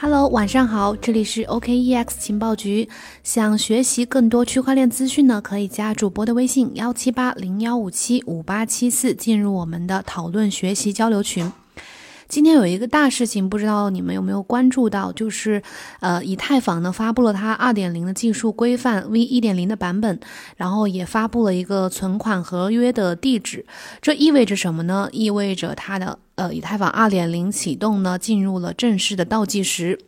Hello，晚上好，这里是 OKEX 情报局。想学习更多区块链资讯呢，可以加主播的微信幺七八零幺五七五八七四，进入我们的讨论学习交流群。今天有一个大事情，不知道你们有没有关注到，就是呃，以太坊呢发布了它二点零的技术规范 V 一点零的版本，然后也发布了一个存款合约的地址。这意味着什么呢？意味着它的呃，以太坊二点零启动呢进入了正式的倒计时。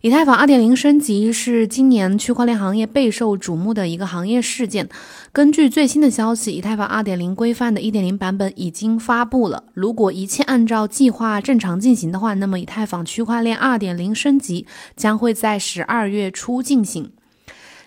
以太坊二点零升级是今年区块链行业备受瞩目的一个行业事件。根据最新的消息，以太坊二点零规范的一点零版本已经发布了。如果一切按照计划正常进行的话，那么以太坊区块链二点零升级将会在十二月初进行。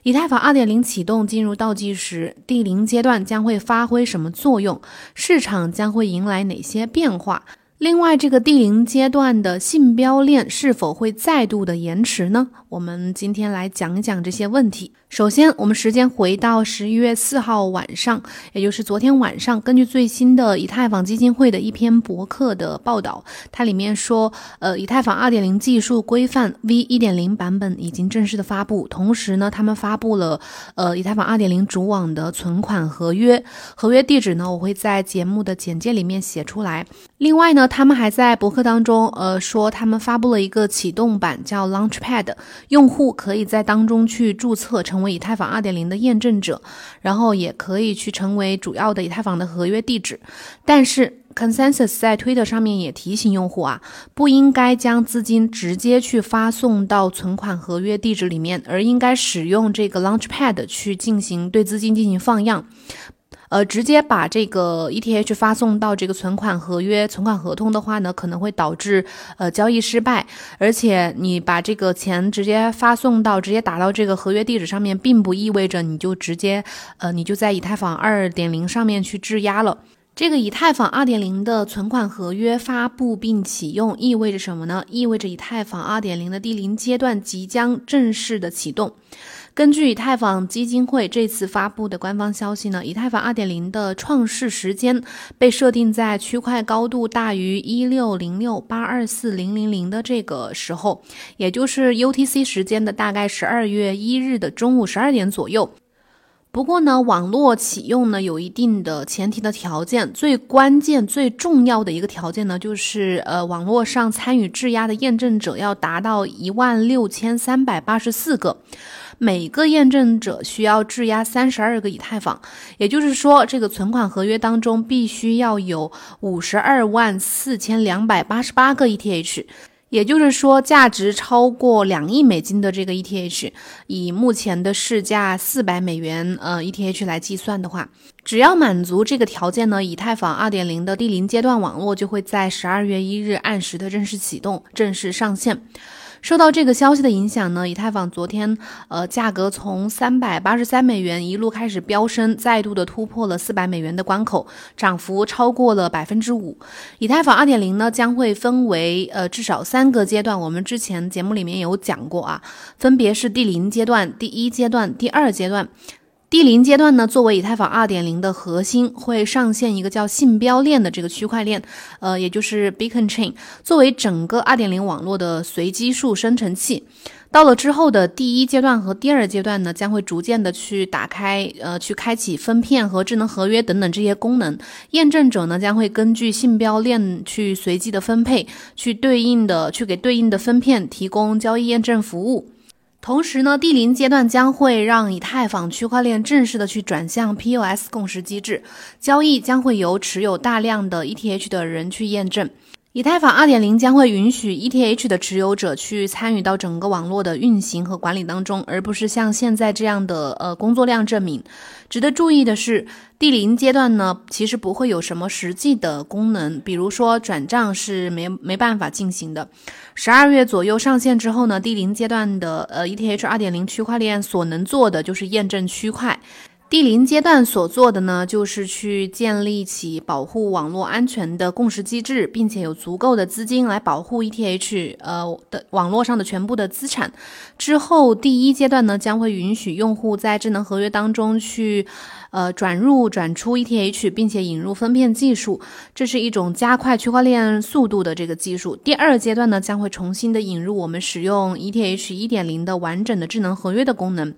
以太坊二点零启动进入倒计时，第零阶段将会发挥什么作用？市场将会迎来哪些变化？另外，这个第零阶段的信标链是否会再度的延迟呢？我们今天来讲一讲这些问题。首先，我们时间回到十一月四号晚上，也就是昨天晚上，根据最新的以太坊基金会的一篇博客的报道，它里面说，呃，以太坊二点零技术规范 V 一点零版本已经正式的发布，同时呢，他们发布了呃以太坊二点零主网的存款合约，合约地址呢，我会在节目的简介里面写出来。另外呢，他们还在博客当中，呃，说他们发布了一个启动版，叫 Launchpad，用户可以在当中去注册成。为以太坊二点零的验证者，然后也可以去成为主要的以太坊的合约地址。但是，Consensus 在推特上面也提醒用户啊，不应该将资金直接去发送到存款合约地址里面，而应该使用这个 Launchpad 去进行对资金进行放样。呃，直接把这个 ETH 发送到这个存款合约、存款合同的话呢，可能会导致呃交易失败。而且你把这个钱直接发送到、直接打到这个合约地址上面，并不意味着你就直接呃你就在以太坊二点零上面去质押了。这个以太坊二点零的存款合约发布并启用意味着什么呢？意味着以太坊二点零的第零阶段即将正式的启动。根据以太坊基金会这次发布的官方消息呢，以太坊2.0的创世时间被设定在区块高度大于一六零六八二四零零零的这个时候，也就是 UTC 时间的大概十二月一日的中午十二点左右。不过呢，网络启用呢有一定的前提的条件，最关键、最重要的一个条件呢，就是呃，网络上参与质押的验证者要达到一万六千三百八十四个。每个验证者需要质押三十二个以太坊，也就是说，这个存款合约当中必须要有五十二万四千两百八十八个 ETH，也就是说，价值超过两亿美金的这个 ETH，以目前的市价四百美元呃 ETH 来计算的话，只要满足这个条件呢，以太坊二点零的第零阶段网络就会在十二月一日按时的正式启动、正式上线。受到这个消息的影响呢，以太坊昨天呃价格从三百八十三美元一路开始飙升，再度的突破了四百美元的关口，涨幅超过了百分之五。以太坊二点零呢将会分为呃至少三个阶段，我们之前节目里面有讲过啊，分别是第零阶段、第一阶段、第二阶段。第零阶段呢，作为以太坊二点零的核心，会上线一个叫信标链的这个区块链，呃，也就是 Beacon Chain，作为整个二点零网络的随机数生成器。到了之后的第一阶段和第二阶段呢，将会逐渐的去打开，呃，去开启分片和智能合约等等这些功能。验证者呢，将会根据信标链去随机的分配，去对应的去给对应的分片提供交易验证服务。同时呢，第零阶段将会让以太坊区块链正式的去转向 POS 共识机制，交易将会由持有大量的 ETH 的人去验证。以太坊2.0将会允许 ETH 的持有者去参与到整个网络的运行和管理当中，而不是像现在这样的呃工作量证明。值得注意的是，第零阶段呢，其实不会有什么实际的功能，比如说转账是没没办法进行的。十二月左右上线之后呢，第零阶段的呃 ETH 2.0区块链所能做的就是验证区块。第零阶段所做的呢，就是去建立起保护网络安全的共识机制，并且有足够的资金来保护 ETH 呃的网络上的全部的资产。之后，第一阶段呢，将会允许用户在智能合约当中去呃转入、转出 ETH，并且引入分片技术，这是一种加快区块链速度的这个技术。第二阶段呢，将会重新的引入我们使用 ETH 一点零的完整的智能合约的功能。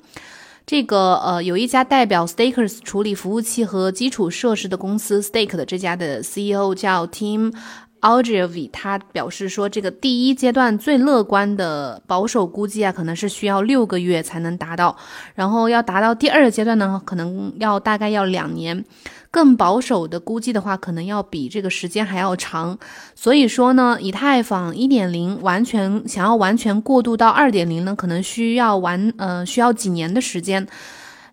这个呃，有一家代表 Stakers 处理服务器和基础设施的公司 Stake 的这家的 CEO 叫 Tim Ogilvy，他表示说，这个第一阶段最乐观的保守估计啊，可能是需要六个月才能达到，然后要达到第二阶段呢，可能要大概要两年。更保守的估计的话，可能要比这个时间还要长。所以说呢，以太坊一点零完全想要完全过渡到二点零呢，可能需要完呃需要几年的时间。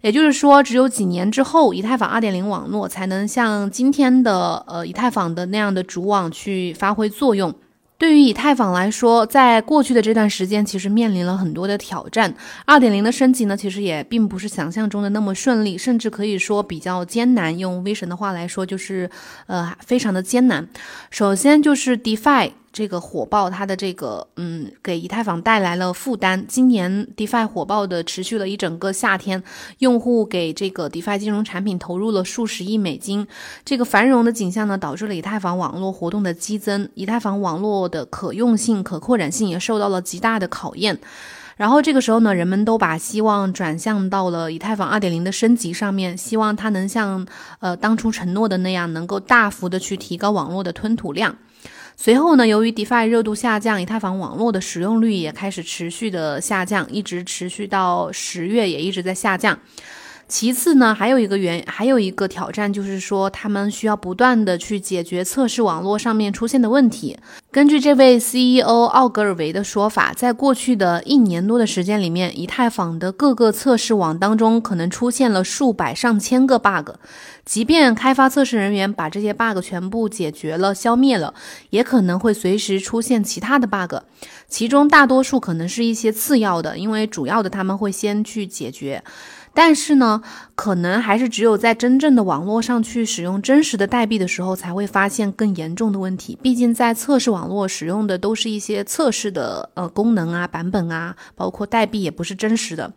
也就是说，只有几年之后，以太坊二点零网络才能像今天的呃以太坊的那样的主网去发挥作用。对于以太坊来说，在过去的这段时间，其实面临了很多的挑战。二点零的升级呢，其实也并不是想象中的那么顺利，甚至可以说比较艰难。用 V 神的话来说，就是呃，非常的艰难。首先就是 DeFi。这个火爆，它的这个嗯，给以太坊带来了负担。今年 DeFi 火爆的持续了一整个夏天，用户给这个 DeFi 金融产品投入了数十亿美金。这个繁荣的景象呢，导致了以太坊网络活动的激增，以太坊网络的可用性、可扩展性也受到了极大的考验。然后这个时候呢，人们都把希望转向到了以太坊2.0的升级上面，希望它能像呃当初承诺的那样，能够大幅的去提高网络的吞吐量。随后呢，由于 DeFi 热度下降，以太坊网络的使用率也开始持续的下降，一直持续到十月也一直在下降。其次呢，还有一个原，还有一个挑战，就是说他们需要不断的去解决测试网络上面出现的问题。根据这位 CEO 奥格尔维的说法，在过去的一年多的时间里面，以太坊的各个测试网当中可能出现了数百上千个 bug。即便开发测试人员把这些 bug 全部解决了、消灭了，也可能会随时出现其他的 bug，其中大多数可能是一些次要的，因为主要的他们会先去解决。但是呢，可能还是只有在真正的网络上去使用真实的代币的时候，才会发现更严重的问题。毕竟在测试网络使用的都是一些测试的呃功能啊、版本啊，包括代币也不是真实的。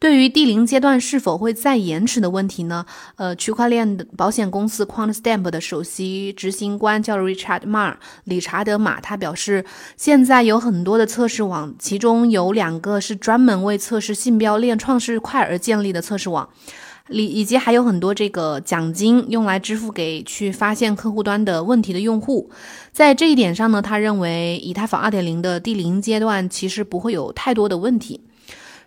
对于第零阶段是否会再延迟的问题呢？呃，区块链的保险公司 QuantStamp 的首席执行官叫 Richard Mar 理查德马，他表示，现在有很多的测试网，其中有两个是专门为测试信标链创世块而建立的测试网，里以及还有很多这个奖金用来支付给去发现客户端的问题的用户。在这一点上呢，他认为以太坊2.0的第零阶段其实不会有太多的问题。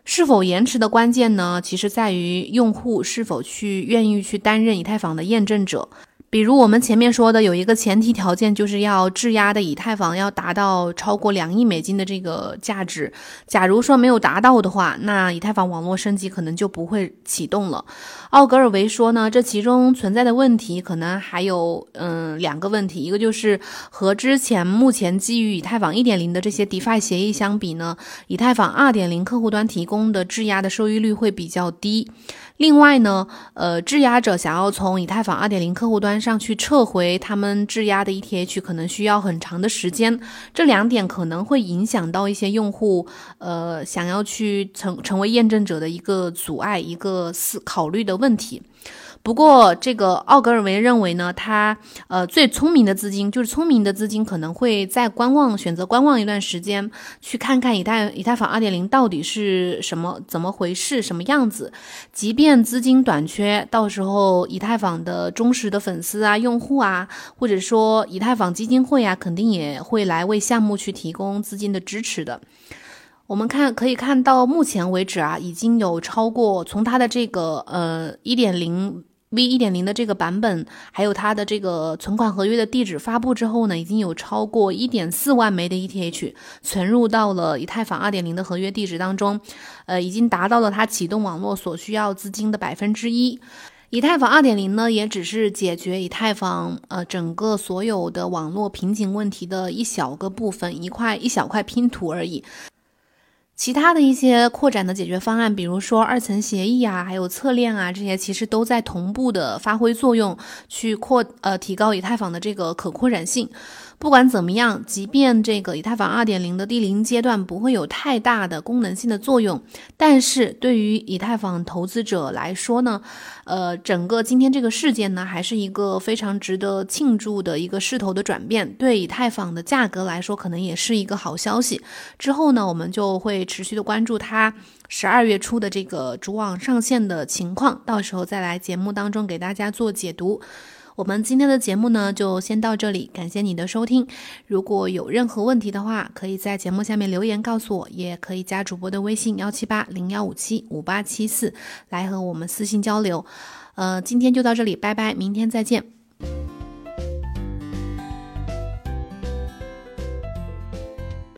是否延迟的关键呢？其实在于用户是否去愿意去担任以太坊的验证者。比如我们前面说的，有一个前提条件，就是要质押的以太坊要达到超过两亿美金的这个价值。假如说没有达到的话，那以太坊网络升级可能就不会启动了。奥格尔维说呢，这其中存在的问题可能还有嗯两个问题，一个就是和之前目前基于以太坊一点零的这些 DeFi 协议相比呢，以太坊二点零客户端提供的质押的收益率会比较低。另外呢，呃，质押者想要从以太坊二点零客户端上去撤回他们质押的 ETH，可能需要很长的时间。这两点可能会影响到一些用户，呃，想要去成成为验证者的一个阻碍，一个思考虑的问题。不过，这个奥格尔维认为呢，他呃最聪明的资金就是聪明的资金可能会在观望，选择观望一段时间，去看看以太以太坊二点零到底是什么怎么回事，什么样子。即便资金短缺，到时候以太坊的忠实的粉丝啊、用户啊，或者说以太坊基金会啊，肯定也会来为项目去提供资金的支持的。我们看可以看到，目前为止啊，已经有超过从它的这个呃一点零。V 一点零的这个版本，还有它的这个存款合约的地址发布之后呢，已经有超过一点四万枚的 ETH 存入到了以太坊二点零的合约地址当中，呃，已经达到了它启动网络所需要资金的百分之一。以太坊二点零呢，也只是解决以太坊呃整个所有的网络瓶颈问题的一小个部分，一块一小块拼图而已。其他的一些扩展的解决方案，比如说二层协议啊，还有侧链啊，这些其实都在同步的发挥作用，去扩呃提高以太坊的这个可扩展性。不管怎么样，即便这个以太坊二点零的第零阶段不会有太大的功能性的作用，但是对于以太坊投资者来说呢，呃，整个今天这个事件呢，还是一个非常值得庆祝的一个势头的转变，对以太坊的价格来说，可能也是一个好消息。之后呢，我们就会持续的关注它十二月初的这个主网上线的情况，到时候再来节目当中给大家做解读。我们今天的节目呢，就先到这里，感谢你的收听。如果有任何问题的话，可以在节目下面留言告诉我，也可以加主播的微信幺七八零幺五七五八七四来和我们私信交流。呃，今天就到这里，拜拜，明天再见。